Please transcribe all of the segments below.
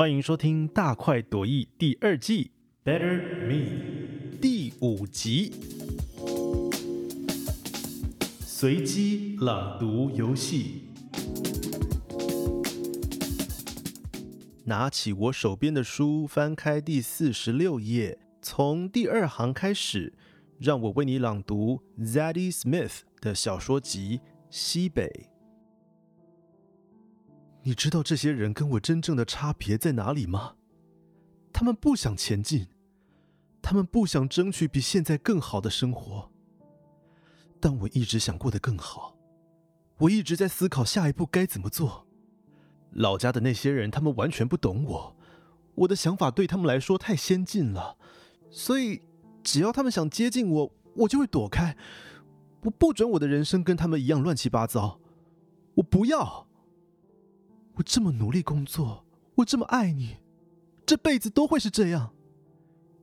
欢迎收听《大快朵颐》第二季《Better Me》第五集，随机朗读游戏。拿起我手边的书，翻开第四十六页，从第二行开始，让我为你朗读 Zadie Smith 的小说集《西北》。你知道这些人跟我真正的差别在哪里吗？他们不想前进，他们不想争取比现在更好的生活。但我一直想过得更好，我一直在思考下一步该怎么做。老家的那些人，他们完全不懂我，我的想法对他们来说太先进了，所以只要他们想接近我，我就会躲开。我不准我的人生跟他们一样乱七八糟，我不要。我这么努力工作，我这么爱你，这辈子都会是这样，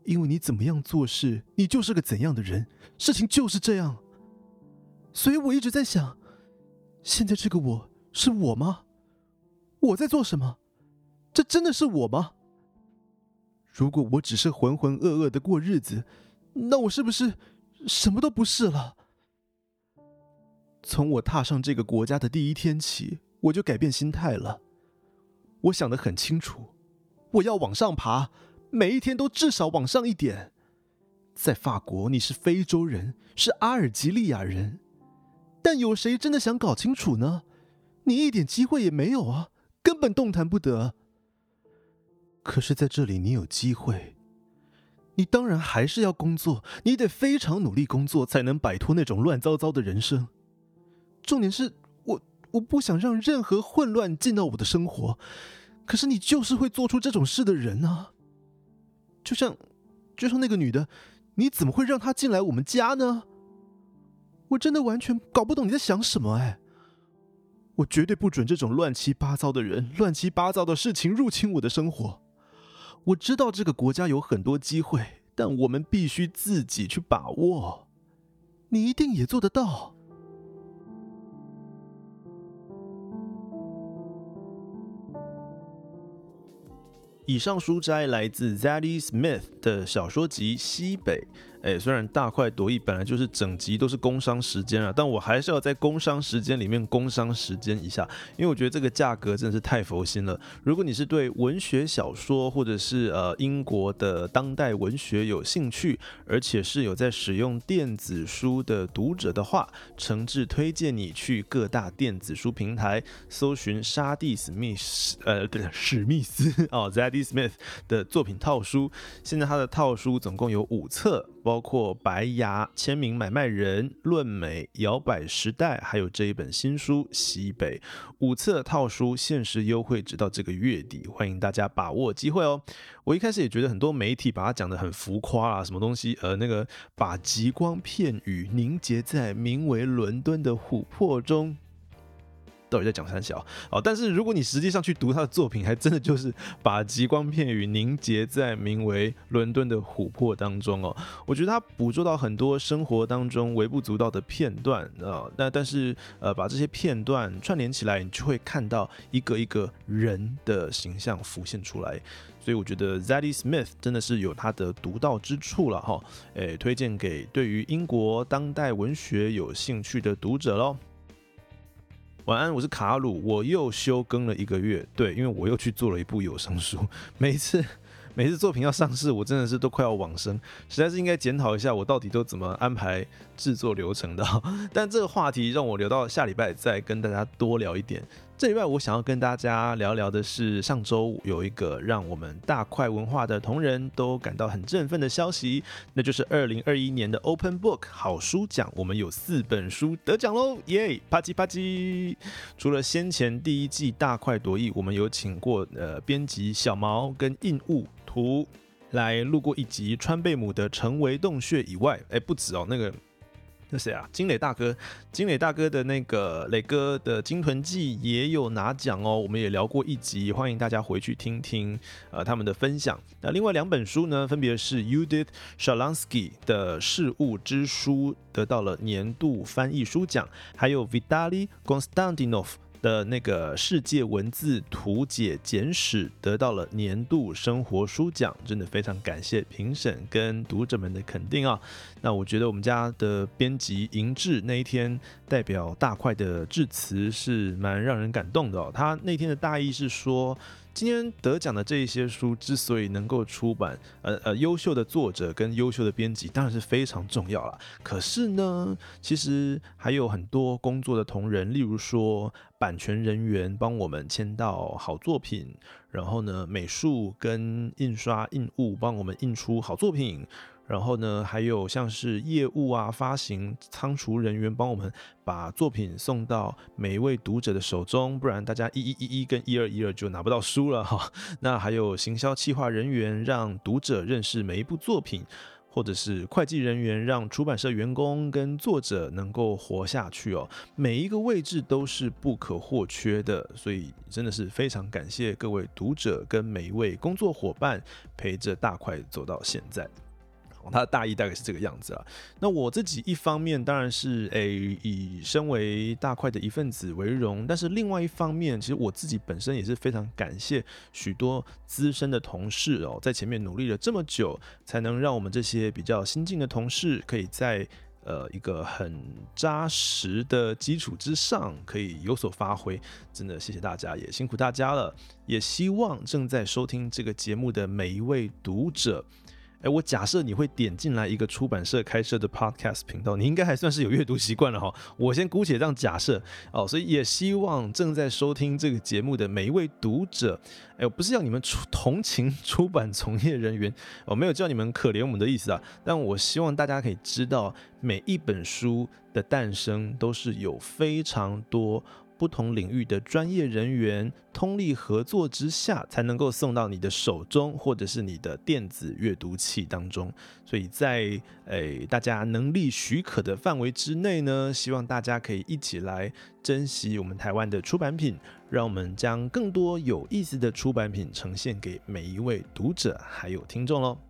因为你怎么样做事，你就是个怎样的人，事情就是这样。所以我一直在想，现在这个我是我吗？我在做什么？这真的是我吗？如果我只是浑浑噩噩的过日子，那我是不是什么都不是了？从我踏上这个国家的第一天起。我就改变心态了。我想得很清楚，我要往上爬，每一天都至少往上一点。在法国，你是非洲人，是阿尔及利亚人，但有谁真的想搞清楚呢？你一点机会也没有啊，根本动弹不得。可是在这里，你有机会。你当然还是要工作，你得非常努力工作，才能摆脱那种乱糟糟的人生。重点是。我不想让任何混乱进到我的生活，可是你就是会做出这种事的人啊！就像，就像那个女的，你怎么会让她进来我们家呢？我真的完全搞不懂你在想什么哎！我绝对不准这种乱七八糟的人、乱七八糟的事情入侵我的生活。我知道这个国家有很多机会，但我们必须自己去把握。你一定也做得到。以上书摘来自 Zadie Smith 的小说集《西北》。哎，虽然大快朵颐本来就是整集都是工商时间啊，但我还是要在工商时间里面工商时间一下，因为我觉得这个价格真的是太佛心了。如果你是对文学小说或者是呃英国的当代文学有兴趣，而且是有在使用电子书的读者的话，诚挚推荐你去各大电子书平台搜寻沙蒂史密斯呃对史密斯哦 Zadie Smith 的作品套书。现在他的套书总共有五册，包。包括白牙签名买卖人论美摇摆时代，还有这一本新书《西北》五册套书，限时优惠直到这个月底，欢迎大家把握机会哦。我一开始也觉得很多媒体把它讲的很浮夸啊，什么东西，呃，那个把极光片语凝结在名为伦敦的琥珀中。到底在讲三小哦，但是如果你实际上去读他的作品，还真的就是把极光片语凝结在名为伦敦的琥珀当中哦。我觉得他捕捉到很多生活当中微不足道的片段啊，那但是呃把这些片段串联起来，你就会看到一个一个人的形象浮现出来。所以我觉得 Zadie Smith 真的是有他的独到之处了哈，诶，推荐给对于英国当代文学有兴趣的读者喽。晚安，我是卡鲁，我又休更了一个月，对，因为我又去做了一部有声书，每次。每次作品要上市，我真的是都快要往生，实在是应该检讨一下我到底都怎么安排制作流程的。但这个话题让我留到下礼拜再跟大家多聊一点。这礼拜我想要跟大家聊聊的是，上周有一个让我们大块文化的同仁都感到很振奋的消息，那就是二零二一年的 Open Book 好书奖，我们有四本书得奖喽，耶！啪叽啪叽。除了先前第一季大快朵颐，我们有请过呃编辑小毛跟印物。图来录过一集川贝母的成为洞穴以外，哎，不止哦，那个那谁啊，金磊大哥，金磊大哥的那个磊哥的金屯记也有拿奖哦，我们也聊过一集，欢迎大家回去听听呃他们的分享。那另外两本书呢，分别是 Udit Shalansky 的事物之书得到了年度翻译书奖，还有 Vitali Konstantinov。的那个世界文字图解简史得到了年度生活书奖，真的非常感谢评审跟读者们的肯定啊！那我觉得我们家的编辑银志那一天代表大块的致辞是蛮让人感动的哦。他那天的大意是说。今天得奖的这一些书之所以能够出版，呃呃，优秀的作者跟优秀的编辑当然是非常重要了。可是呢，其实还有很多工作的同仁，例如说版权人员帮我们签到好作品，然后呢，美术跟印刷印务帮我们印出好作品。然后呢，还有像是业务啊、发行、仓储人员帮我们把作品送到每一位读者的手中，不然大家一一一一跟一二一二就拿不到书了哈。那还有行销企划人员让读者认识每一部作品，或者是会计人员让出版社员工跟作者能够活下去哦。每一个位置都是不可或缺的，所以真的是非常感谢各位读者跟每一位工作伙伴陪着大块走到现在。他的大意大概是这个样子啊。那我自己一方面当然是诶以身为大块的一份子为荣，但是另外一方面，其实我自己本身也是非常感谢许多资深的同事哦，在前面努力了这么久，才能让我们这些比较新进的同事，可以在呃一个很扎实的基础之上，可以有所发挥。真的谢谢大家，也辛苦大家了。也希望正在收听这个节目的每一位读者。哎，我假设你会点进来一个出版社开设的 podcast 频道，你应该还算是有阅读习惯了哈。我先姑且这样假设哦，所以也希望正在收听这个节目的每一位读者，哎，我不是要你们出同情 出版从业人员，我没有叫你们可怜我们的意思啊。但我希望大家可以知道，每一本书的诞生都是有非常多。不同领域的专业人员通力合作之下，才能够送到你的手中，或者是你的电子阅读器当中。所以在诶大家能力许可的范围之内呢，希望大家可以一起来珍惜我们台湾的出版品，让我们将更多有意思的出版品呈现给每一位读者还有听众喽。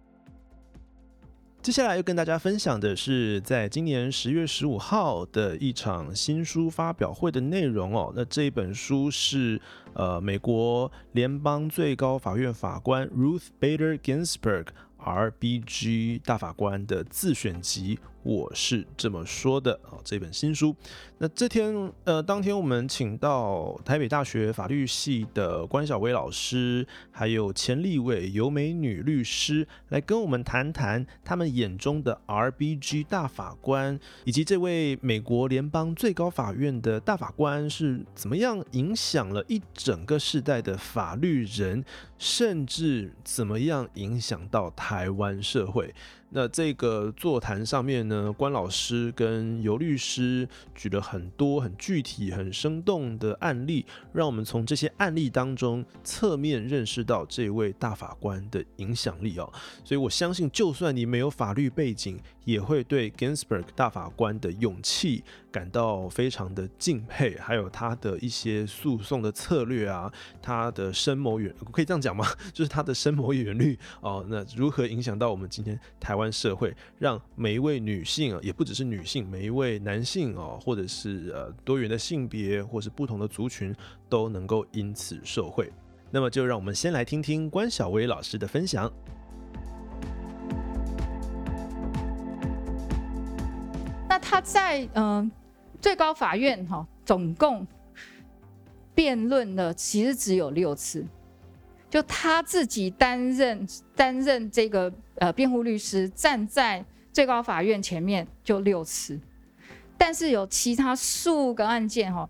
接下来要跟大家分享的是，在今年十月十五号的一场新书发表会的内容哦。那这一本书是呃美国联邦最高法院法官 Ruth Bader Ginsburg R.B.G. 大法官的自选集。我是这么说的啊，这本新书。那这天，呃，当天我们请到台北大学法律系的关小薇老师，还有钱立伟尤美女律师来跟我们谈谈他们眼中的 RBG 大法官，以及这位美国联邦最高法院的大法官是怎么样影响了一整个世代的法律人，甚至怎么样影响到台湾社会。那这个座谈上面呢，关老师跟尤律师举了很多很具体、很生动的案例，让我们从这些案例当中侧面认识到这位大法官的影响力哦。所以我相信，就算你没有法律背景，也会对 Ginsburg 大法官的勇气感到非常的敬佩，还有他的一些诉讼的策略啊，他的深谋远，可以这样讲吗？就是他的深谋远虑哦。那如何影响到我们今天台？湾社会让每一位女性啊，也不只是女性，每一位男性哦，或者是呃多元的性别，或是不同的族群，都能够因此受惠。那么，就让我们先来听听关小薇老师的分享。那他在嗯最高法院哈，总共辩论了，其实只有六次。就他自己担任担任这个呃辩护律师，站在最高法院前面就六次，但是有其他数个案件哈，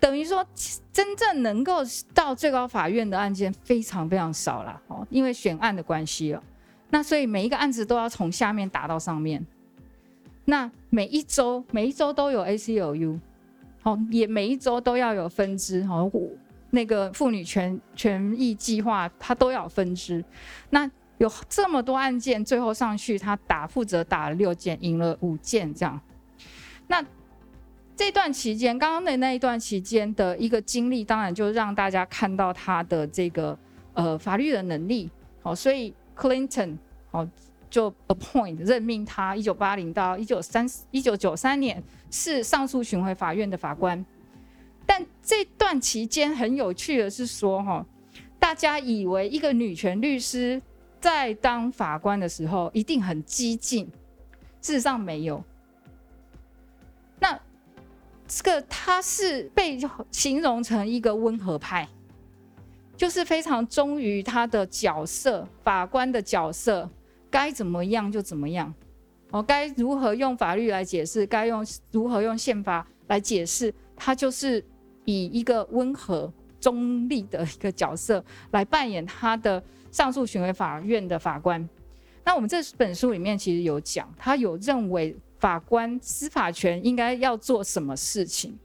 等于说真正能够到最高法院的案件非常非常少了哦，因为选案的关系了。那所以每一个案子都要从下面打到上面，那每一周每一周都有 ACLU，好也每一周都要有分支好。那个妇女权权益计划，它都要分支。那有这么多案件，最后上去他打负责打了六件，赢了五件这样。那这段期间，刚刚的那一段期间的一个经历，当然就让大家看到他的这个呃法律的能力。好，所以 Clinton 好就 appoint 任命他，一九八零到一九三一九九三年是上诉巡回法院的法官。但这段期间很有趣的是说，哈，大家以为一个女权律师在当法官的时候一定很激进，事实上没有。那这个他是被形容成一个温和派，就是非常忠于他的角色，法官的角色，该怎么样就怎么样。哦，该如何用法律来解释？该用如何用宪法来解释？他就是以一个温和中立的一个角色来扮演他的上诉巡回法院的法官。那我们这本书里面其实有讲，他有认为法官司法权应该要做什么事情。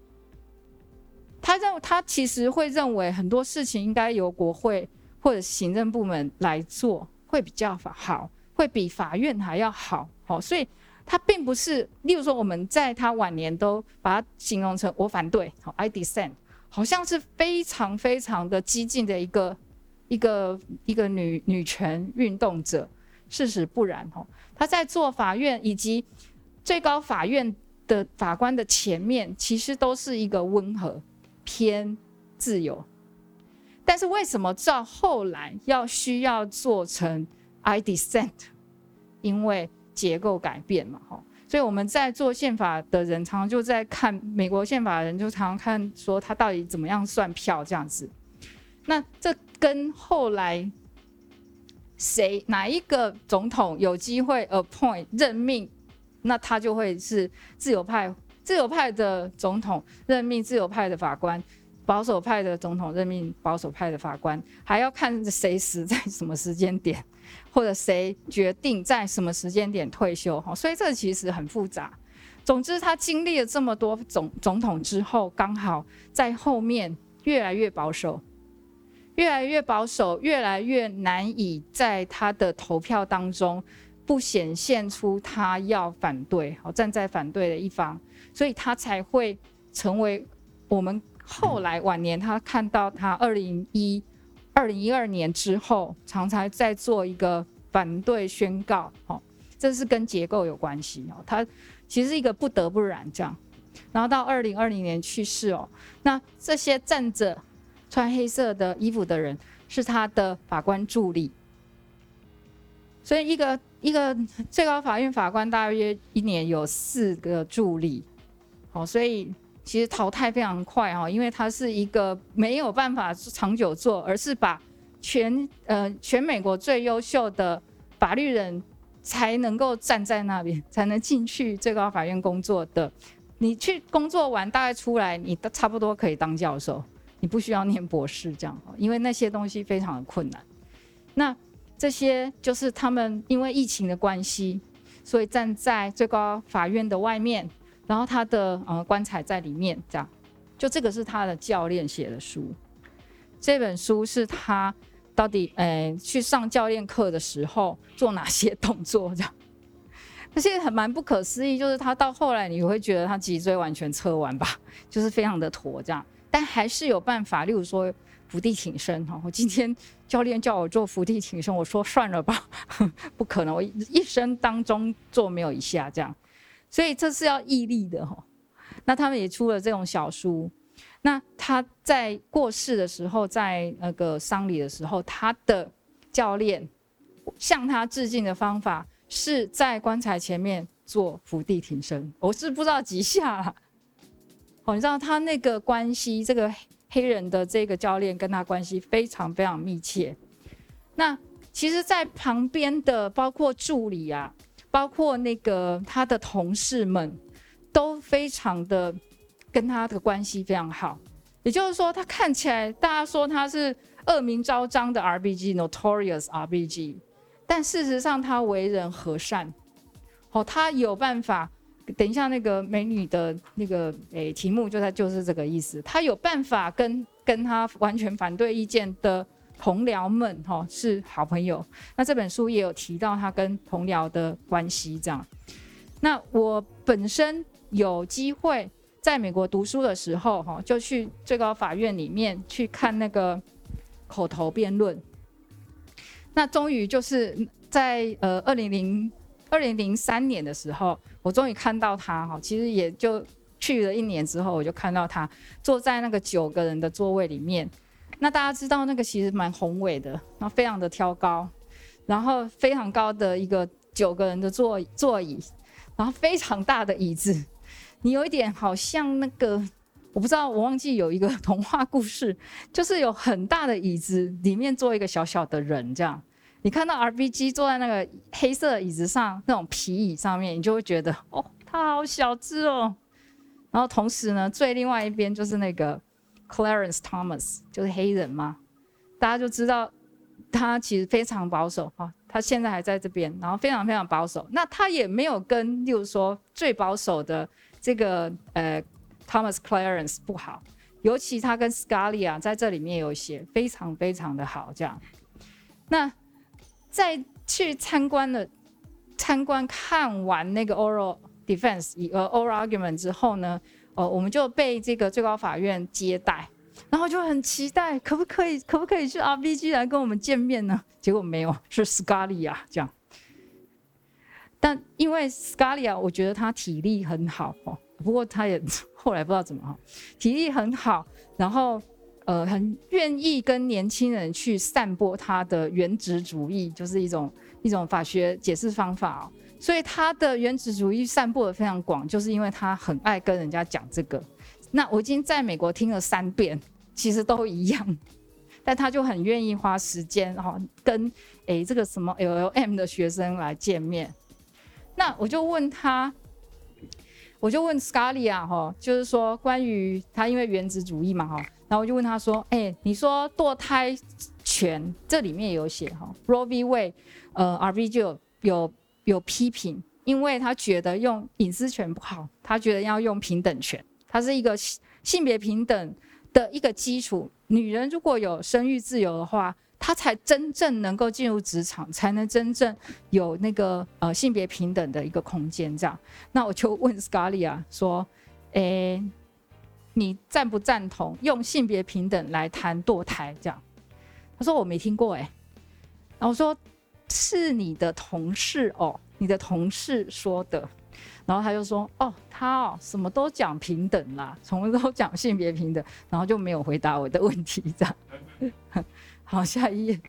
他认为他其实会认为很多事情应该由国会或者行政部门来做，会比较好，会比法院还要好。好，所以他并不是，例如说我们在他晚年都把他形容成我反对，好，I dissent，好像是非常非常的激进的一个一个一个女女权运动者。事实不然，哦，他在做法院以及最高法院的法官的前面，其实都是一个温和偏自由。但是为什么到后来要需要做成 I dissent？因为结构改变嘛，哈，所以我们在做宪法的人，常常就在看美国宪法的人，就常常看说他到底怎么样算票这样子。那这跟后来谁哪一个总统有机会 appoint 任命，那他就会是自由派，自由派的总统任命自由派的法官。保守派的总统任命保守派的法官，还要看谁死在什么时间点，或者谁决定在什么时间点退休哈，所以这其实很复杂。总之，他经历了这么多总总统之后，刚好在后面越来越保守，越来越保守，越来越难以在他的投票当中不显现出他要反对，好站在反对的一方，所以他才会成为我们。后来晚年，他看到他二零一二零一二年之后，常常在做一个反对宣告，哦，这是跟结构有关系哦。他其实是一个不得不然这样，然后到二零二零年去世哦。那这些站着穿黑色的衣服的人是他的法官助理，所以一个一个最高法院法官大约一年有四个助理，好，所以。其实淘汰非常快哈，因为它是一个没有办法长久做，而是把全呃全美国最优秀的法律人才能够站在那边，才能进去最高法院工作的。你去工作完大概出来，你都差不多可以当教授，你不需要念博士这样，因为那些东西非常的困难。那这些就是他们因为疫情的关系，所以站在最高法院的外面。然后他的呃棺材在里面，这样，就这个是他的教练写的书，这本书是他到底诶去上教练课的时候做哪些动作这样，那些很蛮不可思议，就是他到后来你会觉得他脊椎完全侧弯吧，就是非常的驼这样，但还是有办法，例如说伏地挺身哈，我今天教练叫我做伏地挺身，我说算了吧，不可能，我一生当中做没有一下这样。所以这是要毅力的哈，那他们也出了这种小书。那他在过世的时候，在那个丧礼的时候，他的教练向他致敬的方法是在棺材前面做伏地挺身。我是不知道几下，哦，你知道他那个关系，这个黑人的这个教练跟他关系非常非常密切。那其实，在旁边的包括助理啊。包括那个他的同事们都非常的跟他的关系非常好，也就是说，他看起来大家说他是恶名昭彰的 RBG，Notorious RBG，但事实上他为人和善，哦，他有办法。等一下，那个美女的那个诶题目就他就是这个意思，他有办法跟跟他完全反对意见的。同僚们哈是好朋友，那这本书也有提到他跟同僚的关系这样。那我本身有机会在美国读书的时候哈，就去最高法院里面去看那个口头辩论。那终于就是在呃二零零二零零三年的时候，我终于看到他哈，其实也就。去了一年之后，我就看到他坐在那个九个人的座位里面。那大家知道那个其实蛮宏伟的，然后非常的挑高，然后非常高的一个九个人的座座椅，然后非常大的椅子，你有一点好像那个。我不知道，我忘记有一个童话故事，就是有很大的椅子，里面坐一个小小的人，这样。你看到 RPG 坐在那个黑色椅子上，那种皮椅上面，你就会觉得，哦，他好小只哦。然后同时呢，最另外一边就是那个 Clarence Thomas，就是黑人嘛，大家就知道他其实非常保守哈，他现在还在这边，然后非常非常保守。那他也没有跟，例如说最保守的这个呃。Thomas Clarence 不好，尤其他跟 Scalia 在这里面有写非常非常的好，这样。那在去参观了参观看完那个 oral defense 呃 oral argument 之后呢，哦，我们就被这个最高法院接待，然后就很期待，可不可以可不可以去 RBG 来跟我们见面呢？结果没有，是 Scalia 这样。但因为 Scalia，我觉得他体力很好哦。不过他也 后来不知道怎么哈，体力很好，然后呃很愿意跟年轻人去散播他的原子主义，就是一种一种法学解释方法哦。所以他的原子主义散布的非常广，就是因为他很爱跟人家讲这个。那我已经在美国听了三遍，其实都一样，但他就很愿意花时间，哈跟诶这个什么 LLM 的学生来见面。那我就问他。我就问 SCARLIA 哈，就是说关于他因为原子主义嘛哈，然后我就问他说，哎，你说堕胎权这里面有写哈，Roe v Wade，呃，RV 就有有有批评，因为他觉得用隐私权不好，他觉得要用平等权，它是一个性别平等的一个基础，女人如果有生育自由的话。她才真正能够进入职场，才能真正有那个呃性别平等的一个空间。这样，那我就问 Scalia 说：“诶，你赞不赞同用性别平等来谈堕胎？”这样，他说我没听过诶。然后我说是你的同事哦，你的同事说的。然后他就说：“哦，他哦什么都讲平等啦，什么都讲性别平等，然后就没有回答我的问题。”这样。好，下一页，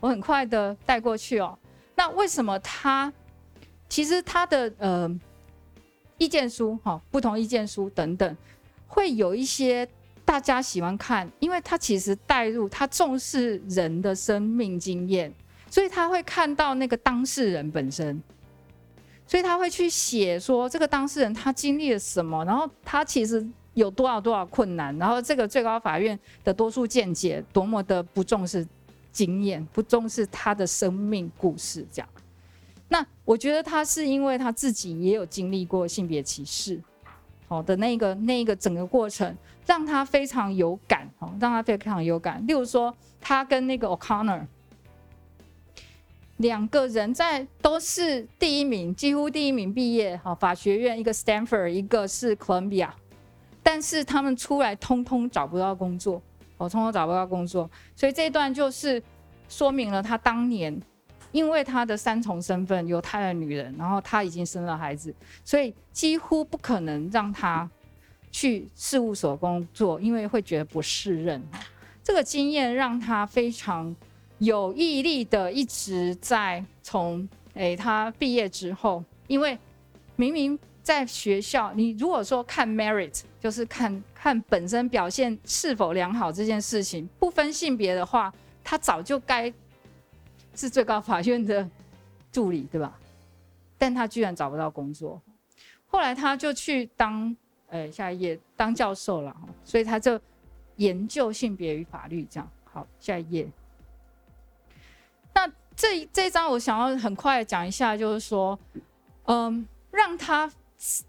我很快的带过去哦。那为什么他其实他的呃意见书哈，不同意见书等等，会有一些大家喜欢看，因为他其实带入他重视人的生命经验，所以他会看到那个当事人本身，所以他会去写说这个当事人他经历了什么，然后他其实。有多少多少困难，然后这个最高法院的多数见解多么的不重视经验，不重视他的生命故事，这样。那我觉得他是因为他自己也有经历过性别歧视，好的那个那个整个过程让他非常有感，哦，让他非常有感。例如说，他跟那个 O'Connor 两个人在都是第一名，几乎第一名毕业，好法学院，一个 Stanford，一个是 Columbia。但是他们出来通通找不到工作，哦，通通找不到工作，所以这段就是说明了他当年因为他的三重身份，犹太的女人，然后他已经生了孩子，所以几乎不可能让他去事务所工作，因为会觉得不适任。这个经验让他非常有毅力的一直在从诶他毕业之后，因为明明。在学校，你如果说看 merit，就是看看本身表现是否良好这件事情，不分性别的话，他早就该是最高法院的助理，对吧？但他居然找不到工作，后来他就去当，呃，下一页当教授了，所以他就研究性别与法律，这样。好，下一页。那这这一章我想要很快讲一下，就是说，嗯，让他。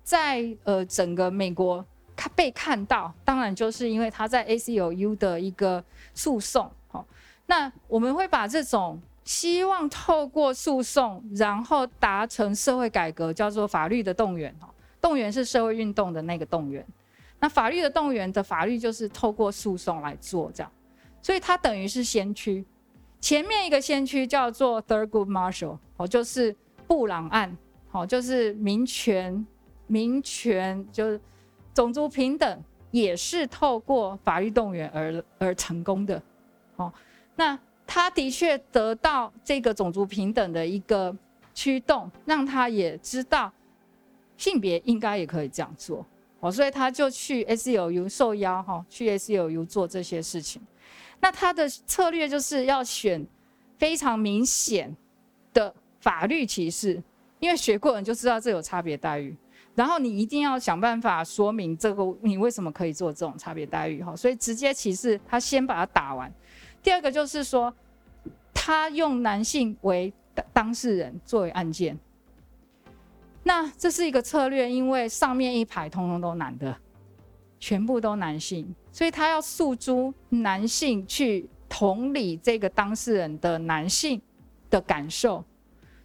在呃整个美国看被看到，当然就是因为他在 ACLU 的一个诉讼。好，那我们会把这种希望透过诉讼，然后达成社会改革，叫做法律的动员。哈，动员是社会运动的那个动员。那法律的动员的法律就是透过诉讼来做这样，所以它等于是先驱。前面一个先驱叫做 Thurgood Marshall，哦，就是布朗案，好，就是民权。民权就是种族平等也是透过法律动员而而成功的。哦，那他的确得到这个种族平等的一个驱动，让他也知道性别应该也可以这样做。哦，所以他就去 S U U 受邀哈，去 S U U 做这些事情。那他的策略就是要选非常明显的法律歧视，因为学过人就知道这有差别待遇。然后你一定要想办法说明这个你为什么可以做这种差别待遇哈。所以直接歧视他先把它打完。第二个就是说，他用男性为当事人作为案件。那这是一个策略，因为上面一排通通都男的，全部都男性，所以他要诉诸男性去同理这个当事人的男性的感受，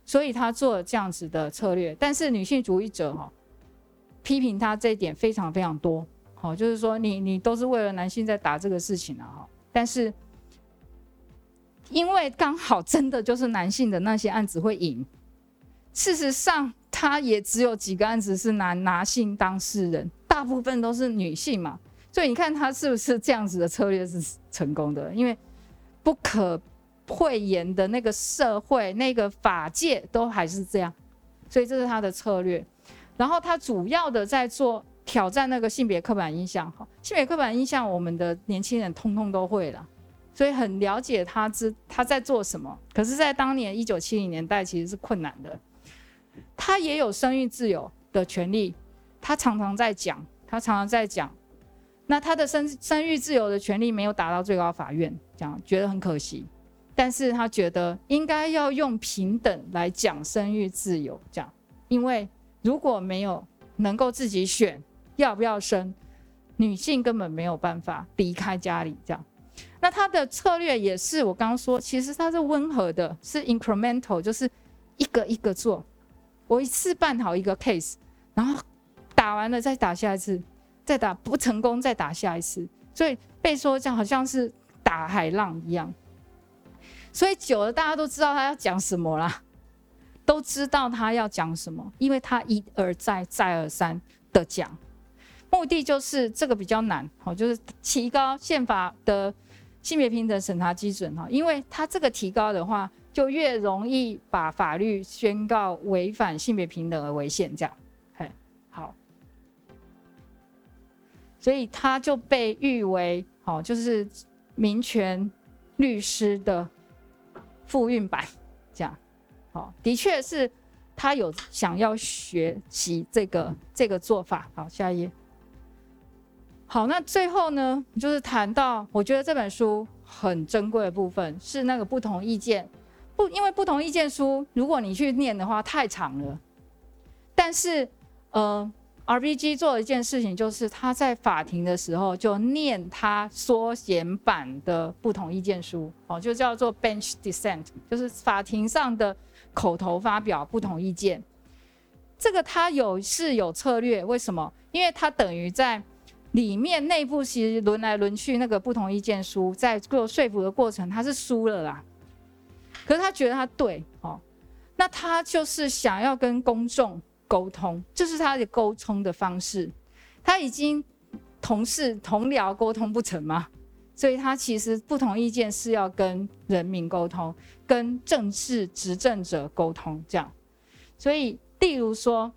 所以他做了这样子的策略。但是女性主义者哈批评他这一点非常非常多，好，就是说你你都是为了男性在打这个事情啊哈，但是因为刚好真的就是男性的那些案子会赢，事实上。他也只有几个案子是男男性当事人，大部分都是女性嘛，所以你看他是不是这样子的策略是成功的？因为不可讳言的那个社会、那个法界都还是这样，所以这是他的策略。然后他主要的在做挑战那个性别刻板印象，哈，性别刻板印象我们的年轻人通通都会了，所以很了解他知他在做什么。可是，在当年一九七零年代其实是困难的。他也有生育自由的权利，他常常在讲，他常常在讲，那他的生生育自由的权利没有达到最高法院，讲觉得很可惜，但是他觉得应该要用平等来讲生育自由，讲，因为如果没有能够自己选要不要生，女性根本没有办法离开家里，这样，那他的策略也是我刚刚说，其实他是温和的，是 incremental，就是一个一个做。我一次办好一个 case，然后打完了再打下一次，再打不成功再打下一次，所以被说这样好像是打海浪一样。所以久了大家都知道他要讲什么啦，都知道他要讲什么，因为他一而再再而三的讲，目的就是这个比较难，好，就是提高宪法的性别平等审查基准哈，因为他这个提高的话。就越容易把法律宣告违反性别平等而违宪，这样，所以他就被誉为，好，就是民权律师的复运版，这样，好，的确是他有想要学习这个这个做法。好，下一页。好，那最后呢，就是谈到我觉得这本书很珍贵的部分是那个不同意见。不，因为不同意见书，如果你去念的话太长了。但是，呃，RBG 做了一件事情，就是他在法庭的时候就念他缩减版的不同意见书，哦，就叫做 bench dissent，就是法庭上的口头发表不同意见。这个他有是有策略，为什么？因为他等于在里面内部其实轮来轮去，那个不同意见书在做说服的过程，他是输了啦。可是他觉得他对，哦，那他就是想要跟公众沟通，这是他的沟通的方式。他已经同事同僚沟通不成吗？所以他其实不同意见是要跟人民沟通，跟政治执政者沟通，这样。所以，例如说，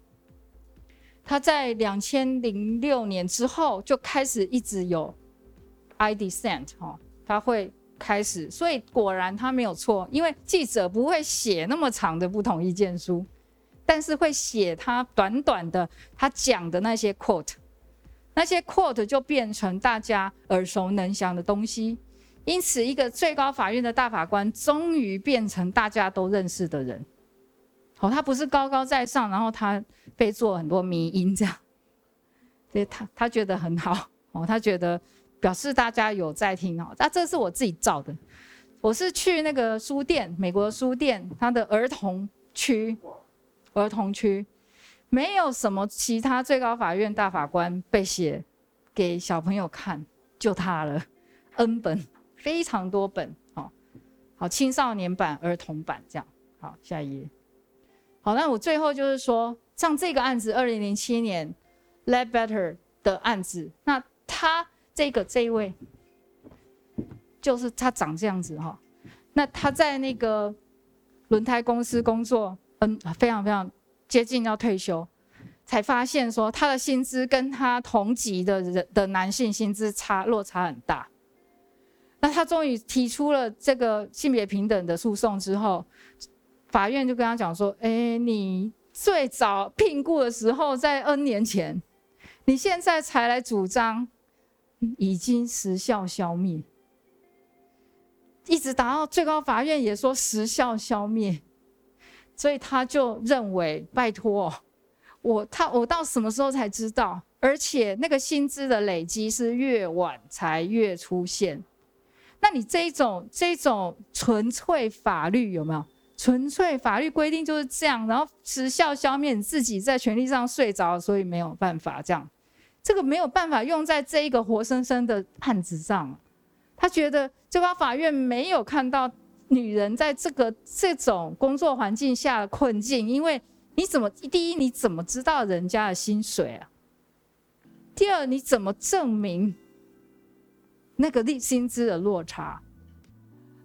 他在两千零六年之后就开始一直有 I dissent，哦，他会。开始，所以果然他没有错，因为记者不会写那么长的不同意见书，但是会写他短短的他讲的那些 quote，那些 quote 就变成大家耳熟能详的东西，因此一个最高法院的大法官终于变成大家都认识的人。哦，他不是高高在上，然后他被做很多迷音这样，所以他他觉得很好哦，他觉得。表示大家有在听哦，那这是我自己照的。我是去那个书店，美国书店，它的儿童区，儿童区没有什么其他最高法院大法官被写给小朋友看，就他了，N 本，非常多本，好，好青少年版、儿童版这样。好，下一页。好，那我最后就是说，像这个案子，二零零七年，Let Better。的案子。那他这个这一位，就是他长这样子哈。那他在那个轮胎公司工作，嗯，非常非常接近要退休，才发现说他的薪资跟他同级的人的男性薪资差落差很大。那他终于提出了这个性别平等的诉讼之后，法院就跟他讲说：“哎，你最早聘雇的时候在 N 年前，你现在才来主张，已经时效消灭。”一直打到最高法院也说时效消灭，所以他就认为拜托我他我到什么时候才知道？而且那个薪资的累积是越晚才越出现。那你这种这种纯粹法律有没有？纯粹法律规定就是这样，然后时效消灭，你自己在权利上睡着，所以没有办法这样。这个没有办法用在这一个活生生的案子上。他觉得最高法院没有看到女人在这个这种工作环境下的困境，因为你怎么第一你怎么知道人家的薪水啊？第二你怎么证明那个利薪资的落差？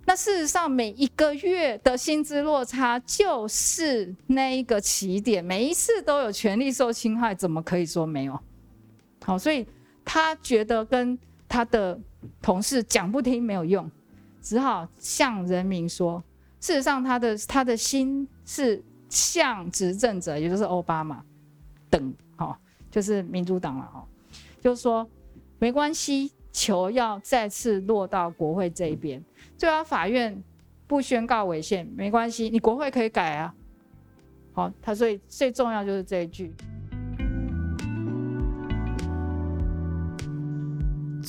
那事实上每一个月的薪资落差就是那一个起点，每一次都有权利受侵害，怎么可以说没有？好，所以他觉得跟他的。同事讲不听没有用，只好向人民说。事实上，他的他的心是向执政者，也就是奥巴马等，哈，就是民主党了，哈，就是说没关系，球要再次落到国会这一边。最高法院不宣告违宪没关系，你国会可以改啊。好，他所以最重要就是这一句。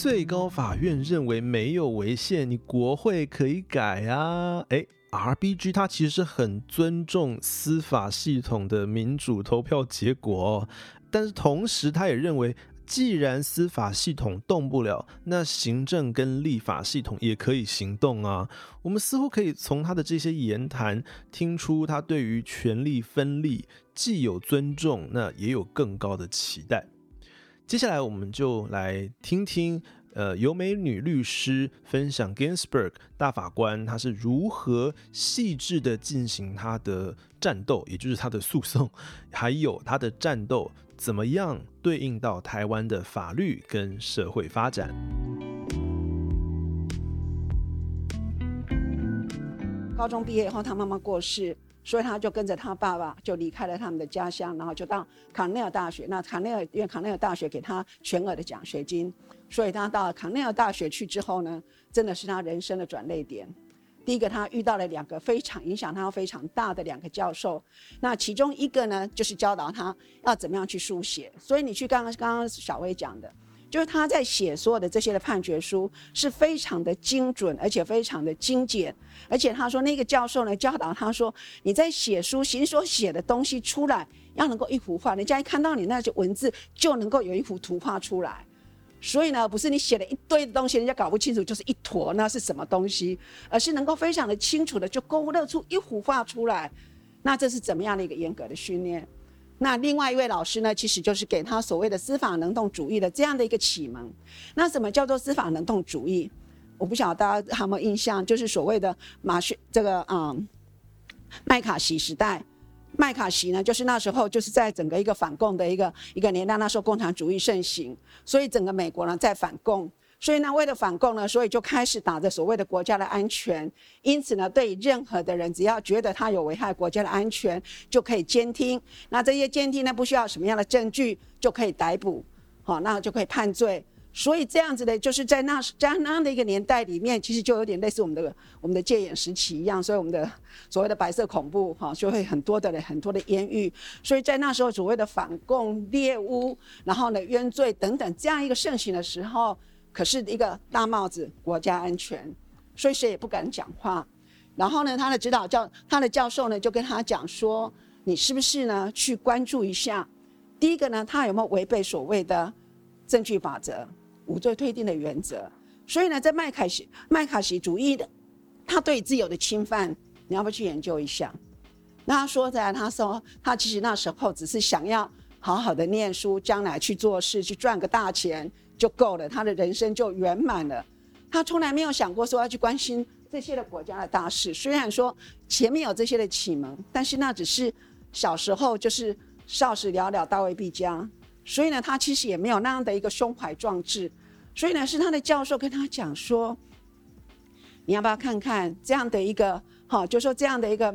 最高法院认为没有违宪，你国会可以改啊！哎，RBG 它其实很尊重司法系统的民主投票结果，但是同时他也认为，既然司法系统动不了，那行政跟立法系统也可以行动啊！我们似乎可以从他的这些言谈听出，他对于权力分立既有尊重，那也有更高的期待。接下来我们就来听听，呃，由美女律师分享 Ginsburg 大法官他是如何细致的进行他的战斗，也就是他的诉讼，还有他的战斗怎么样对应到台湾的法律跟社会发展。高中毕业以后，他妈妈过世。所以他就跟着他爸爸就离开了他们的家乡，然后就到康奈尔大学。那康奈尔因为康奈尔大学给他全额的奖学金，所以他到了康奈尔大学去之后呢，真的是他人生的转捩点。第一个，他遇到了两个非常影响他非常大的两个教授。那其中一个呢，就是教导他要怎么样去书写。所以你去刚刚刚刚小薇讲的。就是他在写所有的这些的判决书是非常的精准，而且非常的精简。而且他说那个教授呢教导他说，你在写书行所写的东西出来要能够一幅画，人家一看到你那些文字就能够有一幅图画出来。所以呢，不是你写了一堆的东西，人家搞不清楚就是一坨那是什么东西，而是能够非常的清楚的就勾勒出一幅画出来。那这是怎么样的一个严格的训练？那另外一位老师呢，其实就是给他所谓的司法能动主义的这样的一个启蒙。那什么叫做司法能动主义？我不晓得大家有没有印象，就是所谓的马逊这个啊麦卡锡时代。麦卡锡呢，就是那时候就是在整个一个反共的一个一个年代，那时候共产主义盛行，所以整个美国呢在反共。所以呢，为了反共呢，所以就开始打着所谓的国家的安全。因此呢，对任何的人，只要觉得他有危害国家的安全，就可以监听。那这些监听呢，不需要什么样的证据，就可以逮捕，好，那就可以判罪。所以这样子的，就是在那在那样的一个年代里面，其实就有点类似我们的我们的戒严时期一样。所以我们的所谓的白色恐怖，哈，就会很多的很多的冤狱。所以在那时候，所谓的反共猎巫，然后呢冤罪等等这样一个盛行的时候。可是一个大帽子，国家安全，所以谁也不敢讲话。然后呢，他的指导教他的教授呢，就跟他讲说：“你是不是呢去关注一下？第一个呢，他有没有违背所谓的证据法则、无罪推定的原则？所以呢，在麦凯锡麦卡锡主义的他对自由的侵犯，你要不要去研究一下？那他说在他说他其实那时候只是想要好好的念书，将来去做事，去赚个大钱就够了，他的人生就圆满了。他从来没有想过说要去关心这些的国家的大事。虽然说前面有这些的启蒙，但是那只是小时候就是少时了了，大未必佳。所以呢，他其实也没有那样的一个胸怀壮志。所以呢，是他的教授跟他讲说：“你要不要看看这样的一个，哈，就说这样的一个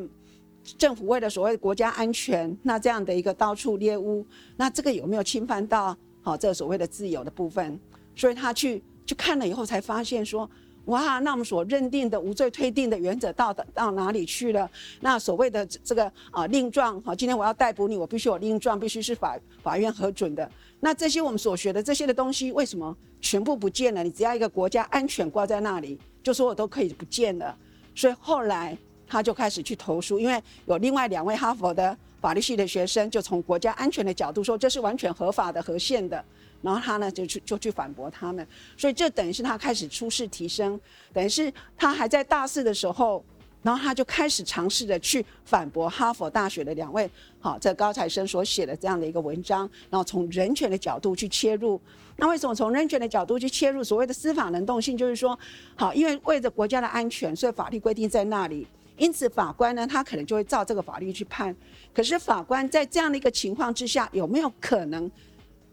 政府为了所谓国家安全，那这样的一个到处猎巫，那这个有没有侵犯到好这个所谓的自由的部分？所以他去去看了以后，才发现说。”哇，那我们所认定的无罪推定的原则到到哪里去了？那所谓的这个啊令状，好，今天我要逮捕你，我必须有令状，必须是法法院核准的。那这些我们所学的这些的东西，为什么全部不见了？你只要一个国家安全挂在那里，就说我都可以不见了。所以后来他就开始去投诉，因为有另外两位哈佛的法律系的学生，就从国家安全的角度说，这是完全合法的、合宪的。然后他呢就去就去反驳他们，所以这等于是他开始出世提升，等于是他还在大四的时候，然后他就开始尝试着去反驳哈佛大学的两位好这高材生所写的这样的一个文章，然后从人权的角度去切入。那为什么从人权的角度去切入？所谓的司法能动性，就是说，好，因为为着国家的安全，所以法律规定在那里，因此法官呢他可能就会照这个法律去判。可是法官在这样的一个情况之下，有没有可能？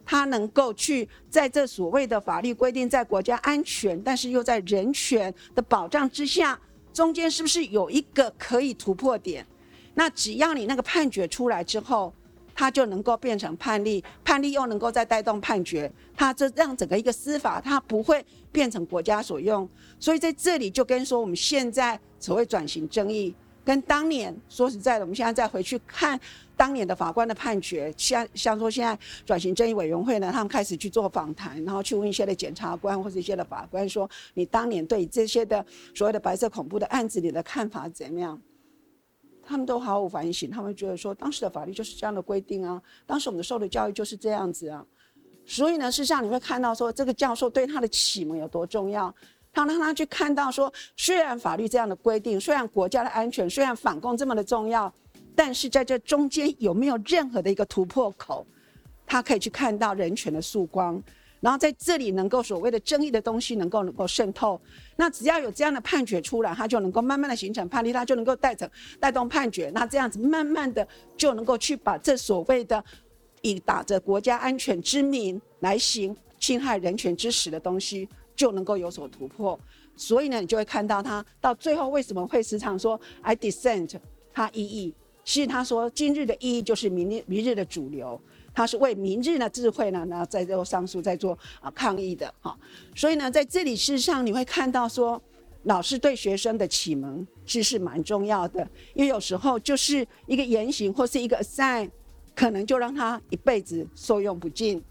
他能够去在这所谓的法律规定，在国家安全，但是又在人权的保障之下，中间是不是有一个可以突破点？那只要你那个判决出来之后，他就能够变成判例，判例又能够再带动判决，它这让整个一个司法它不会变成国家所用。所以在这里就跟说我们现在所谓转型争议。跟当年说实在的，我们现在再回去看当年的法官的判决，像像说现在转型正义委员会呢，他们开始去做访谈，然后去问一些的检察官或者一些的法官，说你当年对这些的所谓的白色恐怖的案子里的看法怎么样？他们都毫无反省，他们觉得说当时的法律就是这样的规定啊，当时我们受的教育就是这样子啊，所以呢，事实上你会看到说这个教授对他的启蒙有多重要。他让他去看到说，虽然法律这样的规定，虽然国家的安全，虽然反共这么的重要，但是在这中间有没有任何的一个突破口，他可以去看到人权的曙光，然后在这里能够所谓的争议的东西能够能够渗透，那只要有这样的判决出来，他就能够慢慢的形成判例，他就能够带成带动判决，那这样子慢慢的就能够去把这所谓的以打着国家安全之名来行侵害人权之实的东西。就能够有所突破，所以呢，你就会看到他到最后为什么会时常说 I dissent，他意义，其实他说今日的意义就是明日明日的主流，他是为明日的智慧呢，那在做上诉，在做啊抗议的。哈。所以呢，在这里事实上你会看到说，老师对学生的启蒙其实是蛮重要的，因为有时候就是一个言行或是一个 sign，可能就让他一辈子受用不尽。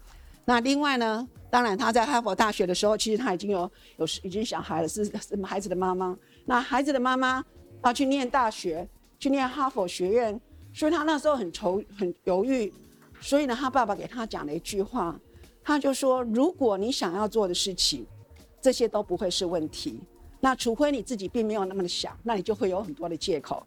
那另外呢？当然，他在哈佛大学的时候，其实他已经有有已经小孩了，是什么孩子的妈妈。那孩子的妈妈要去念大学，去念哈佛学院，所以他那时候很愁、很犹豫。所以呢，他爸爸给他讲了一句话，他就说：如果你想要做的事情，这些都不会是问题。那除非你自己并没有那么的想，那你就会有很多的借口。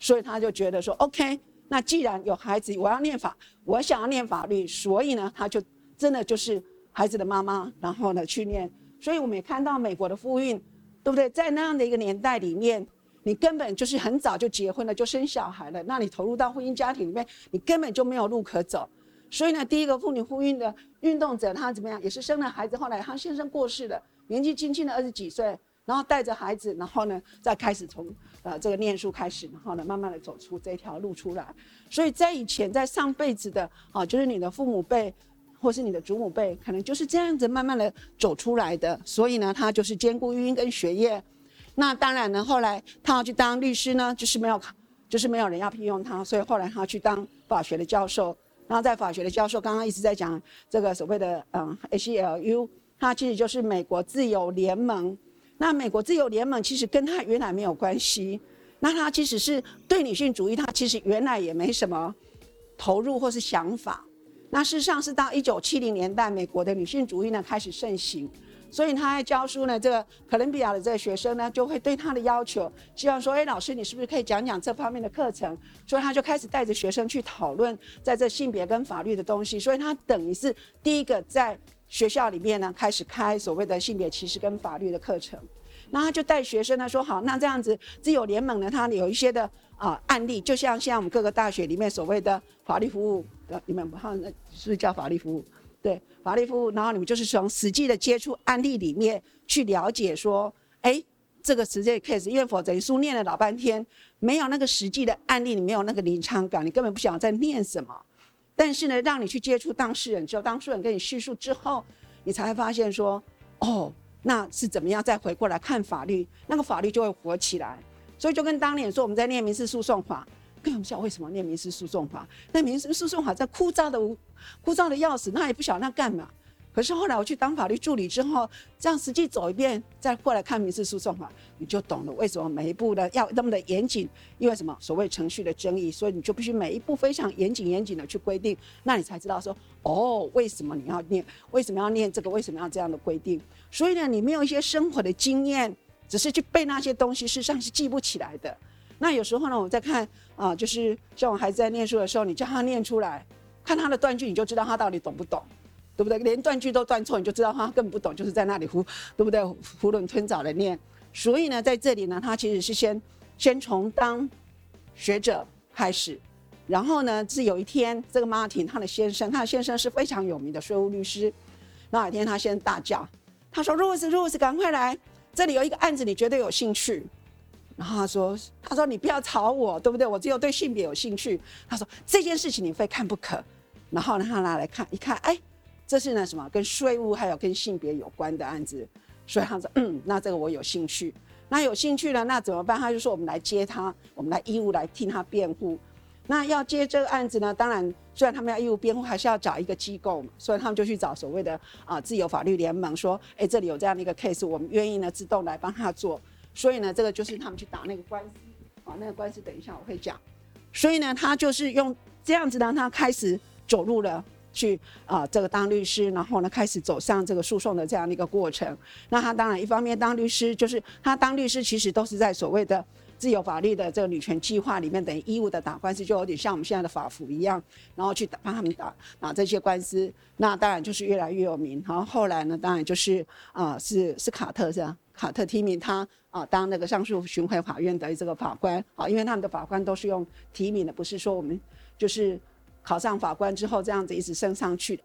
所以他就觉得说：OK，那既然有孩子，我要念法，我想要念法律，所以呢，他就真的就是。孩子的妈妈，然后呢去念，所以我们也看到美国的妇运，对不对？在那样的一个年代里面，你根本就是很早就结婚了，就生小孩了，那你投入到婚姻家庭里面，你根本就没有路可走。所以呢，第一个妇女妇运的运动者，她怎么样？也是生了孩子，后来她先生过世了，年纪轻轻的二十几岁，然后带着孩子，然后呢再开始从呃这个念书开始，然后呢慢慢的走出这条路出来。所以在以前，在上辈子的啊，就是你的父母辈。或是你的祖母辈，可能就是这样子慢慢的走出来的，所以呢，他就是兼顾育婴跟学业。那当然呢，后来他要去当律师呢，就是没有，就是没有人要聘用他，所以后来他去当法学的教授。然后在法学的教授，刚刚一直在讲这个所谓的嗯 ACLU，它其实就是美国自由联盟。那美国自由联盟其实跟他原来没有关系。那他其实是对女性主义，他其实原来也没什么投入或是想法。那事实上是到一九七零年代，美国的女性主义呢开始盛行，所以他在教书呢，这个哥伦比亚的这个学生呢，就会对他的要求，希望说，哎，老师你是不是可以讲讲这方面的课程？所以他就开始带着学生去讨论在这性别跟法律的东西。所以他等于是第一个在学校里面呢，开始开所谓的性别歧视跟法律的课程。那他就带学生呢说，好，那这样子自由联盟呢，它有一些的啊案例，就像现在我们各个大学里面所谓的法律服务的，你们好那是不是叫法律服务？对法律服务，然后你们就是从实际的接触案例里面去了解说，哎，这个实际 case，因为否则你书念了老半天，没有那个实际的案例，你没有那个临场感，你根本不想再念什么。但是呢，让你去接触当事人之后，当事人跟你叙述之后，你才会发现说，哦，那是怎么样再回过来看法律，那个法律就会活起来。所以就跟当年说我们在念民事诉讼法。根本不晓得为什么念民事诉讼法，那民事诉讼法在枯燥的、枯燥的要死，那也不晓得那干嘛。可是后来我去当法律助理之后，这样实际走一遍，再过来看民事诉讼法，你就懂了为什么每一步呢要那么的严谨。因为什么？所谓程序的争议，所以你就必须每一步非常严谨、严谨的去规定，那你才知道说，哦，为什么你要念？为什么要念这个？为什么要这样的规定？所以呢，你没有一些生活的经验，只是去背那些东西，事实上是记不起来的。那有时候呢，我在看啊，就是像我孩子在念书的时候，你叫他念出来，看他的断句，你就知道他到底懂不懂，对不对？连断句都断错，你就知道他根本不懂，就是在那里胡，对不对？囫囵吞枣的念。所以呢，在这里呢，他其实是先先从当学者开始，然后呢，是有一天这个 Martin 他的先生，他的先生是非常有名的税务律师，那一天他先大叫，他说：“Rose，Rose，赶快来，这里有一个案子，你绝对有兴趣。”然后他说：“他说你不要吵我，对不对？我只有对性别有兴趣。”他说：“这件事情你非看不可。”然后呢，他拿来看一看，哎，这是呢什么？跟税务还有跟性别有关的案子。所以他说：“ 嗯，那这个我有兴趣。那有兴趣了，那怎么办？”他就说：“我们来接他，我们来义务来替他辩护。那要接这个案子呢？当然，虽然他们要义务辩护，还是要找一个机构嘛。所以他们就去找所谓的啊自由法律联盟，说：‘哎，这里有这样的一个 case，我们愿意呢自动来帮他做。’所以呢，这个就是他们去打那个官司，啊，那个官司等一下我会讲。所以呢，他就是用这样子让他开始走入了去啊，这个当律师，然后呢，开始走向这个诉讼的这样的一个过程。那他当然一方面当律师，就是他当律师其实都是在所谓的自由法律的这个女权计划里面，等于义务的打官司，就有点像我们现在的法服一样，然后去打帮他们打打这些官司。那当然就是越来越有名。然后后来呢，当然就是啊，是是卡特是吧？卡特提名他啊，当那个上诉巡回法院的这个法官啊，因为他们的法官都是用提名的，不是说我们就是考上法官之后这样子一直升上去，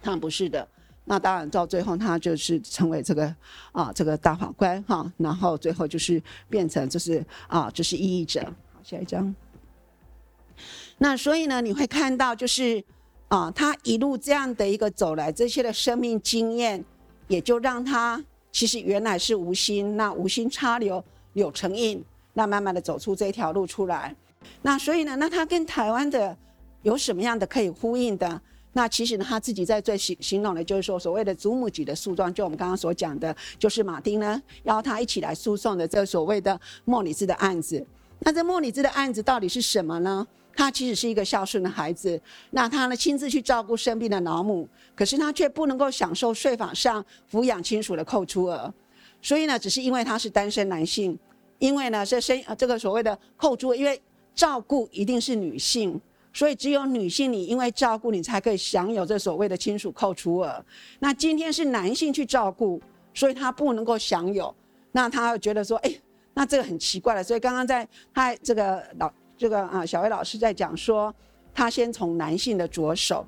他不是的。那当然到最后他就是成为这个啊这个大法官哈，然后最后就是变成就是啊就是异议者。好，下一张。那所以呢，你会看到就是啊，他一路这样的一个走来，这些的生命经验，也就让他。其实原来是无心，那无心插柳柳成荫，那慢慢的走出这条路出来。那所以呢，那他跟台湾的有什么样的可以呼应的？那其实呢，他自己在最形形容的，就是说所谓的祖母级的诉状，就我们刚刚所讲的，就是马丁呢邀他一起来诉讼的这所谓的莫里兹的案子。那这莫里兹的案子到底是什么呢？他其实是一个孝顺的孩子，那他呢亲自去照顾生病的老母，可是他却不能够享受税法上抚养亲属的扣除额，所以呢，只是因为他是单身男性，因为呢是生这个所谓的扣除，因为照顾一定是女性，所以只有女性你因为照顾你才可以享有这所谓的亲属扣除额。那今天是男性去照顾，所以他不能够享有，那他觉得说，哎，那这个很奇怪了。所以刚刚在他这个老。这个啊，小薇老师在讲说，他先从男性的着手。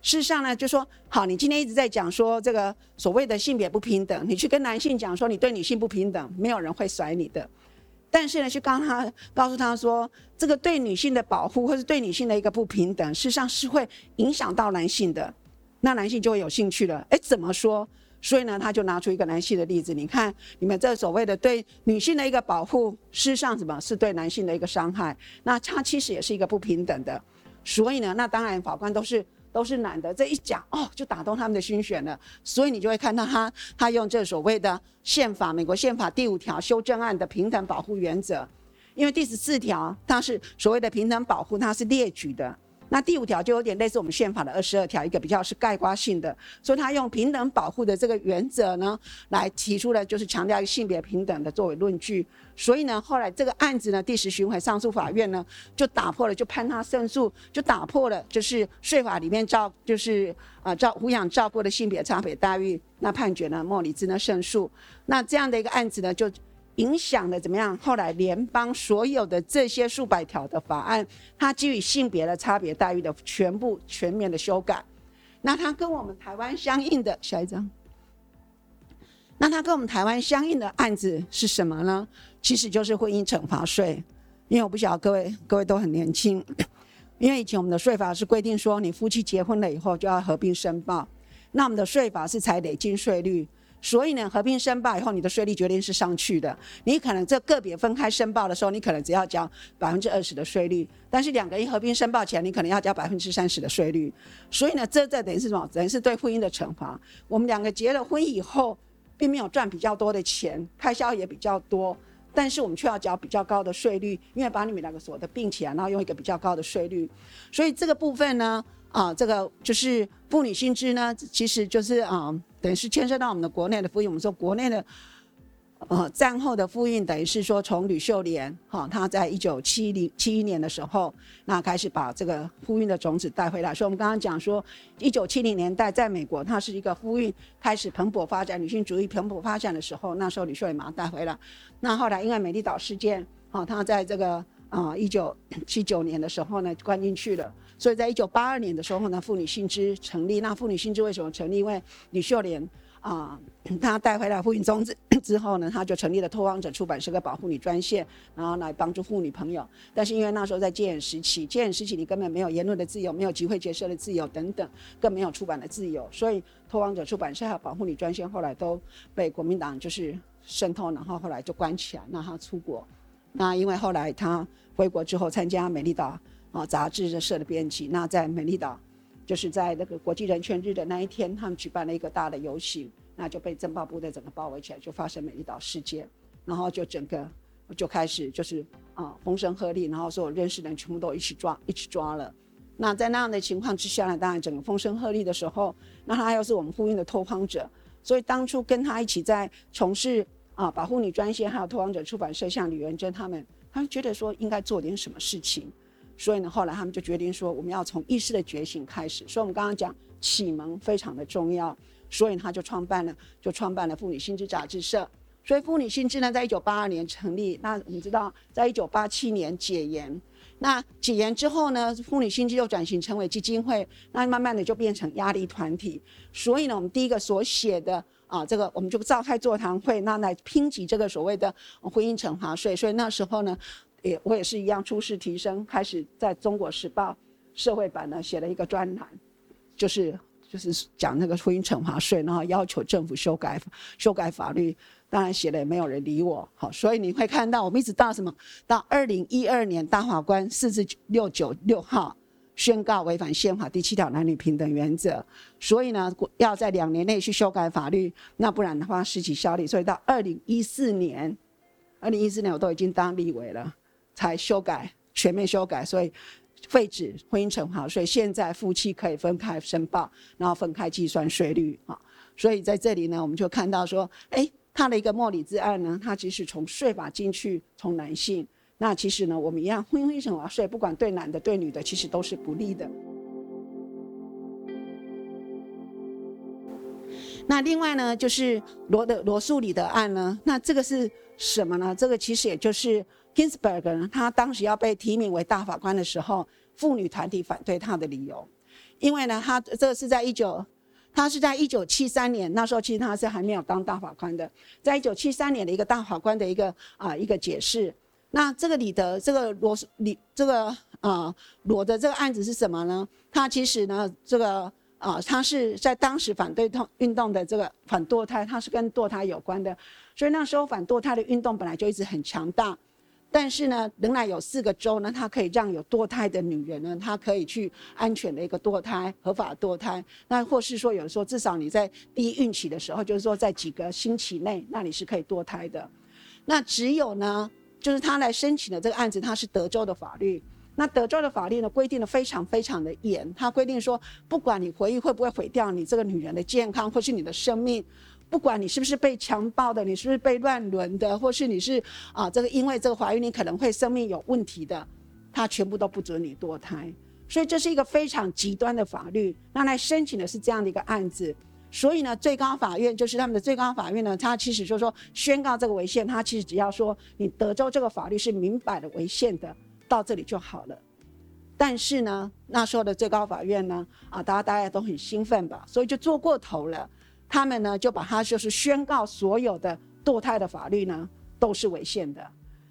事实上呢，就说好，你今天一直在讲说这个所谓的性别不平等，你去跟男性讲说你对女性不平等，没有人会甩你的。但是呢，去告他告诉他说，这个对女性的保护，或是对女性的一个不平等，事实上是会影响到男性的，那男性就会有兴趣了。哎，怎么说？所以呢，他就拿出一个男性的例子，你看，你们这所谓的对女性的一个保护，事实上什么是对男性的一个伤害？那他其实也是一个不平等的。所以呢，那当然法官都是都是男的，这一讲哦，就打动他们的心弦了。所以你就会看到他他用这所谓的宪法，美国宪法第五条修正案的平等保护原则，因为第十四条它是所谓的平等保护，它是列举的。那第五条就有点类似我们宪法的二十二条，一个比较是概括性的，所以他用平等保护的这个原则呢，来提出了就是强调性别平等的作为论据。所以呢，后来这个案子呢，第十巡回上诉法院呢，就打破了，就判他胜诉，就打破了就是税法里面照就是啊照抚养照顾的性别差别待遇，那判决呢莫里兹呢胜诉。那这样的一个案子呢，就。影响了怎么样？后来联邦所有的这些数百条的法案，它基于性别的差别待遇的全部全面的修改。那它跟我们台湾相应的下一张，那它跟我们台湾相应的案子是什么呢？其实就是婚姻惩罚税。因为我不晓得各位各位都很年轻，因为以前我们的税法是规定说，你夫妻结婚了以后就要合并申报。那我们的税法是采累进税率。所以呢，合并申报以后，你的税率决定是上去的。你可能这个别分开申报的时候，你可能只要交百分之二十的税率，但是两个一合并申报前，你可能要交百分之三十的税率。所以呢，这这等于是什么？等于是对婚姻的惩罚。我们两个结了婚以后，并没有赚比较多的钱，开销也比较多，但是我们却要交比较高的税率，因为把你们两个所得并起来，然后用一个比较高的税率。所以这个部分呢，啊，这个就是妇女薪资呢，其实就是啊。等于是牵涉到我们的国内的复印，我们说国内的，呃，战后的复印，等于是说从吕秀莲哈，她在一九七零七一年的时候，那开始把这个复印的种子带回来。所以我们刚刚讲说，一九七零年代在美国，它是一个复印开始蓬勃发展、女性主义蓬勃发展的时候，那时候吕秀莲马上带回来。那后来因为美丽岛事件，哈，她在这个啊一九七九年的时候呢，关进去了。所以在一九八二年的时候呢，妇女新知成立。那妇女新知为什么成立？因为李秀莲啊，她带回来妇女宗旨之后呢，她就成立了拓荒者出版社跟保护女专线，然后来帮助妇女朋友。但是因为那时候在戒严时期，戒严时期你根本没有言论的自由，没有集会结社的自由等等，更没有出版的自由。所以拓荒者出版社和保护女专线后来都被国民党就是渗透，然后后来就关起来，让她出国。那因为后来她回国之后参加美丽岛。啊，杂志的社的编辑，那在美丽岛，就是在那个国际人权日的那一天，他们举办了一个大的游行，那就被政报部队整个包围起来，就发生美丽岛事件，然后就整个就开始就是啊风声鹤唳，然后所有认识的人全部都一起抓，一起抓了。那在那样的情况之下呢，当然整个风声鹤唳的时候，那他又是我们呼应的拓荒者，所以当初跟他一起在从事啊保护女专线，还有拓荒者出版社，像李元珍他们，他们觉得说应该做点什么事情。所以呢，后来他们就决定说，我们要从意识的觉醒开始。所以，我们刚刚讲启蒙非常的重要。所以，他就创办了，就创办了妇女心智杂志社。所以，妇女心智呢，在一九八二年成立。那我们知道，在一九八七年解严。那解严之后呢，妇女心智又转型成为基金会。那慢慢的就变成压力团体。所以呢，我们第一个所写的啊，这个我们就召开座谈会，那来拼集这个所谓的婚姻惩罚税。所以那时候呢。也我也是一样，初试提升，开始在中国时报社会版呢写了一个专栏，就是就是讲那个婚姻惩罚税，然后要求政府修改修改法律。当然写了也没有人理我，好，所以你会看到我们一直到什么？到二零一二年大法官四至六九六号宣告违反宪法第七条男女平等原则，所以呢要在两年内去修改法律，那不然的话失去效力。所以到二零一四年，二零一四年我都已经当立委了。才修改全面修改，所以废止婚姻惩罚所以。现在夫妻可以分开申报，然后分开计算税率啊。所以在这里呢，我们就看到说，哎，他的一个莫里兹案呢，他其实从税法进去，从男性。那其实呢，我们一样婚姻惩罚税，不管对男的对女的，其实都是不利的。那另外呢，就是罗的罗素里的案呢，那这个是什么呢？这个其实也就是。Ginsburg 呢，他当时要被提名为大法官的时候，妇女团体反对他的理由，因为呢，他这个是在一九，他是在一九七三年，那时候其实他是还没有当大法官的，在一九七三年的一个大法官的一个啊一个解释。那这个里的这个罗里这个啊罗的这个案子是什么呢？他其实呢这个啊他是在当时反对动运动的这个反堕胎，他是跟堕胎有关的，所以那时候反堕胎的运动本来就一直很强大。但是呢，仍然有四个州呢，它可以让有堕胎的女人呢，她可以去安全的一个堕胎，合法堕胎。那或是说，有的时候至少你在第一孕期的时候，就是说在几个星期内，那你是可以堕胎的。那只有呢，就是他来申请的这个案子，它是德州的法律。那德州的法律呢规定的非常非常的严，它规定说，不管你回忆会不会毁掉你这个女人的健康或是你的生命，不管你是不是被强暴的，你是不是被乱伦的，或是你是啊这个因为这个怀孕你可能会生命有问题的，他全部都不准你堕胎。所以这是一个非常极端的法律。那来申请的是这样的一个案子，所以呢，最高法院就是他们的最高法院呢，他其实就是说宣告这个违宪，他其实只要说你德州这个法律是明摆的违宪的。到这里就好了，但是呢，那时候的最高法院呢，啊，大家大家都很兴奋吧，所以就做过头了。他们呢就把它就是宣告所有的堕胎的法律呢都是违宪的。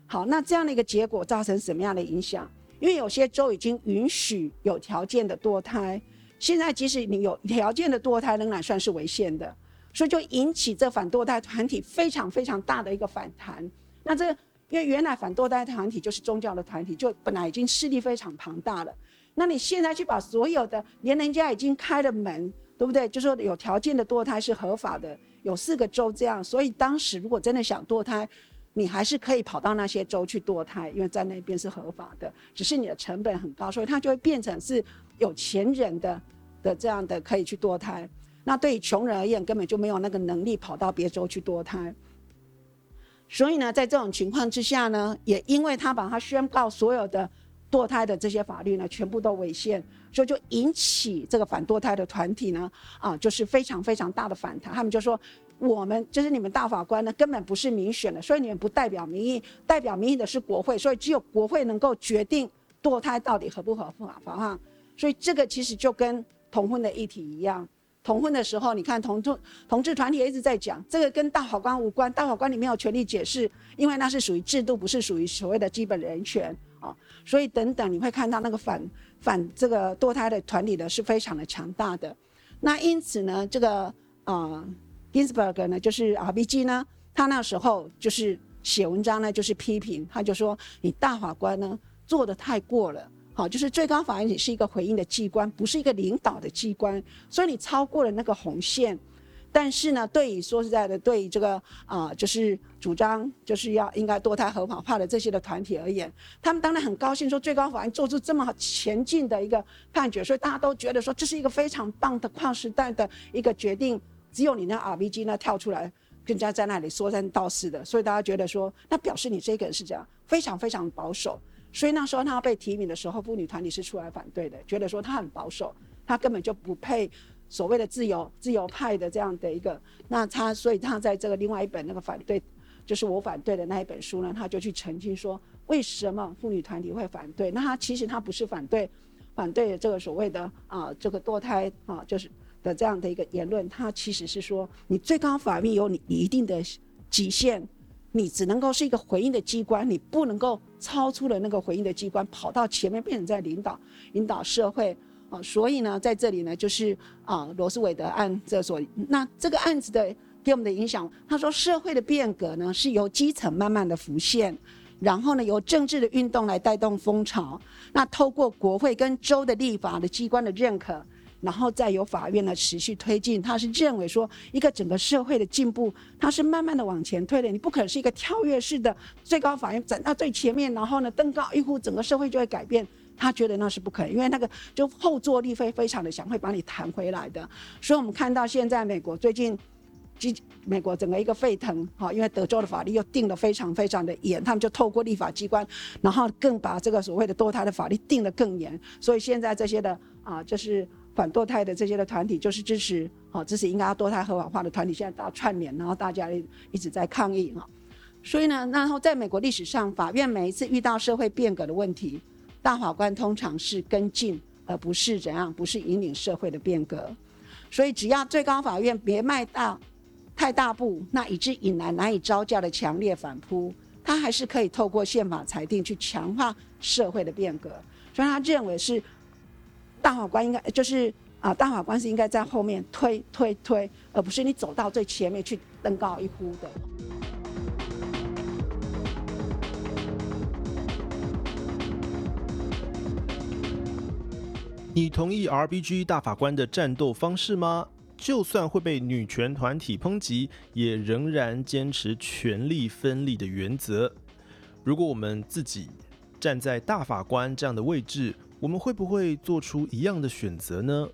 好，那这样的一个结果造成什么样的影响？因为有些州已经允许有条件的堕胎，现在即使你有条件的堕胎，仍然算是违宪的，所以就引起这反堕胎团体非常非常大的一个反弹。那这。因为原来反堕胎团体就是宗教的团体，就本来已经势力非常庞大了。那你现在去把所有的，连人家已经开了门，对不对？就说有条件的堕胎是合法的，有四个州这样。所以当时如果真的想堕胎，你还是可以跑到那些州去堕胎，因为在那边是合法的。只是你的成本很高，所以它就会变成是有钱人的的这样的可以去堕胎。那对于穷人而言，根本就没有那个能力跑到别州去堕胎。所以呢，在这种情况之下呢，也因为他把他宣告所有的堕胎的这些法律呢，全部都违宪，所以就引起这个反堕胎的团体呢，啊，就是非常非常大的反弹。他们就说，我们就是你们大法官呢，根本不是民选的，所以你们不代表民意，代表民意的是国会，所以只有国会能够决定堕胎到底合不合法哈。所以这个其实就跟同婚的议题一样。同婚的时候，你看同同同志团体一直在讲，这个跟大法官无关，大法官你没有权利解释，因为那是属于制度，不是属于所谓的基本人权。所以等等，你会看到那个反反这个堕胎的团体呢是非常的强大的。那因此呢，这个啊，Ginsburg 呢，就是 RBG 呢，他那时候就是写文章呢，就是批评，他就说你大法官呢做的太过了。好，就是最高法院也是一个回应的机关，不是一个领导的机关，所以你超过了那个红线。但是呢，对于说实在的，对于这个啊，就是主张就是要应该堕胎合法化的这些的团体而言，他们当然很高兴，说最高法院做出这么前进的一个判决，所以大家都觉得说这是一个非常棒的跨时代的一个决定。只有你那 RBG 呢跳出来，更加在那里说三道四的，所以大家觉得说，那表示你这个人是这样，非常非常保守。所以那时候他被提名的时候，妇女团体是出来反对的，觉得说他很保守，他根本就不配所谓的自由自由派的这样的一个。那他所以他在这个另外一本那个反对，就是我反对的那一本书呢，他就去澄清说为什么妇女团体会反对。那他其实他不是反对反对这个所谓的啊这个堕胎啊就是的这样的一个言论，他其实是说你最高法院有你一定的极限。你只能够是一个回应的机关，你不能够超出了那个回应的机关，跑到前面变成在领导、引导社会啊。所以呢，在这里呢，就是啊，罗斯韦德案这所那这个案子的给我们的影响，他说社会的变革呢是由基层慢慢的浮现，然后呢由政治的运动来带动风潮，那透过国会跟州的立法的机关的认可。然后再由法院呢持续推进，他是认为说一个整个社会的进步，它是慢慢的往前推的，你不可能是一个跳跃式的最高法院站到最前面，然后呢登高一呼，整个社会就会改变。他觉得那是不可能，因为那个就后坐力会非常的强，会把你弹回来的。所以我们看到现在美国最近，美国整个一个沸腾，哈，因为德州的法律又定得非常非常的严，他们就透过立法机关，然后更把这个所谓的堕胎的法律定得更严，所以现在这些的啊，就是。反堕胎的这些的团体，就是支持，好支持应该要堕胎合法化的团体，现在大串联，然后大家一直在抗议哈。所以呢，然后在美国历史上，法院每一次遇到社会变革的问题，大法官通常是跟进，而不是怎样，不是引领社会的变革。所以只要最高法院别迈大太大步，那以致引来难以招架的强烈反扑，他还是可以透过宪法裁定去强化社会的变革。所以他认为是。大法官应该就是啊，大法官是应该在后面推推推，而不是你走到最前面去登高一呼的。你同意 RBG 大法官的战斗方式吗？就算会被女权团体抨击，也仍然坚持权力分立的原则。如果我们自己站在大法官这样的位置，我们会不会做出一样的选择呢？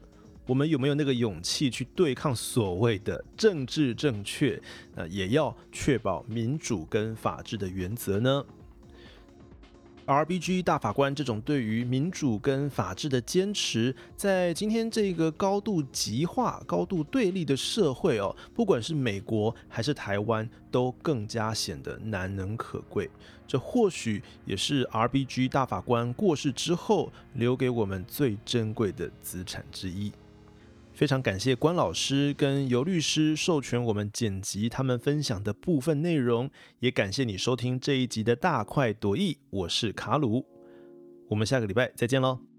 我们有没有那个勇气去对抗所谓的政治正确？那也要确保民主跟法治的原则呢？RBG 大法官这种对于民主跟法治的坚持，在今天这个高度极化、高度对立的社会哦，不管是美国还是台湾，都更加显得难能可贵。这或许也是 RBG 大法官过世之后留给我们最珍贵的资产之一。非常感谢关老师跟尤律师授权我们剪辑他们分享的部分内容，也感谢你收听这一集的大快朵颐，我是卡鲁，我们下个礼拜再见喽。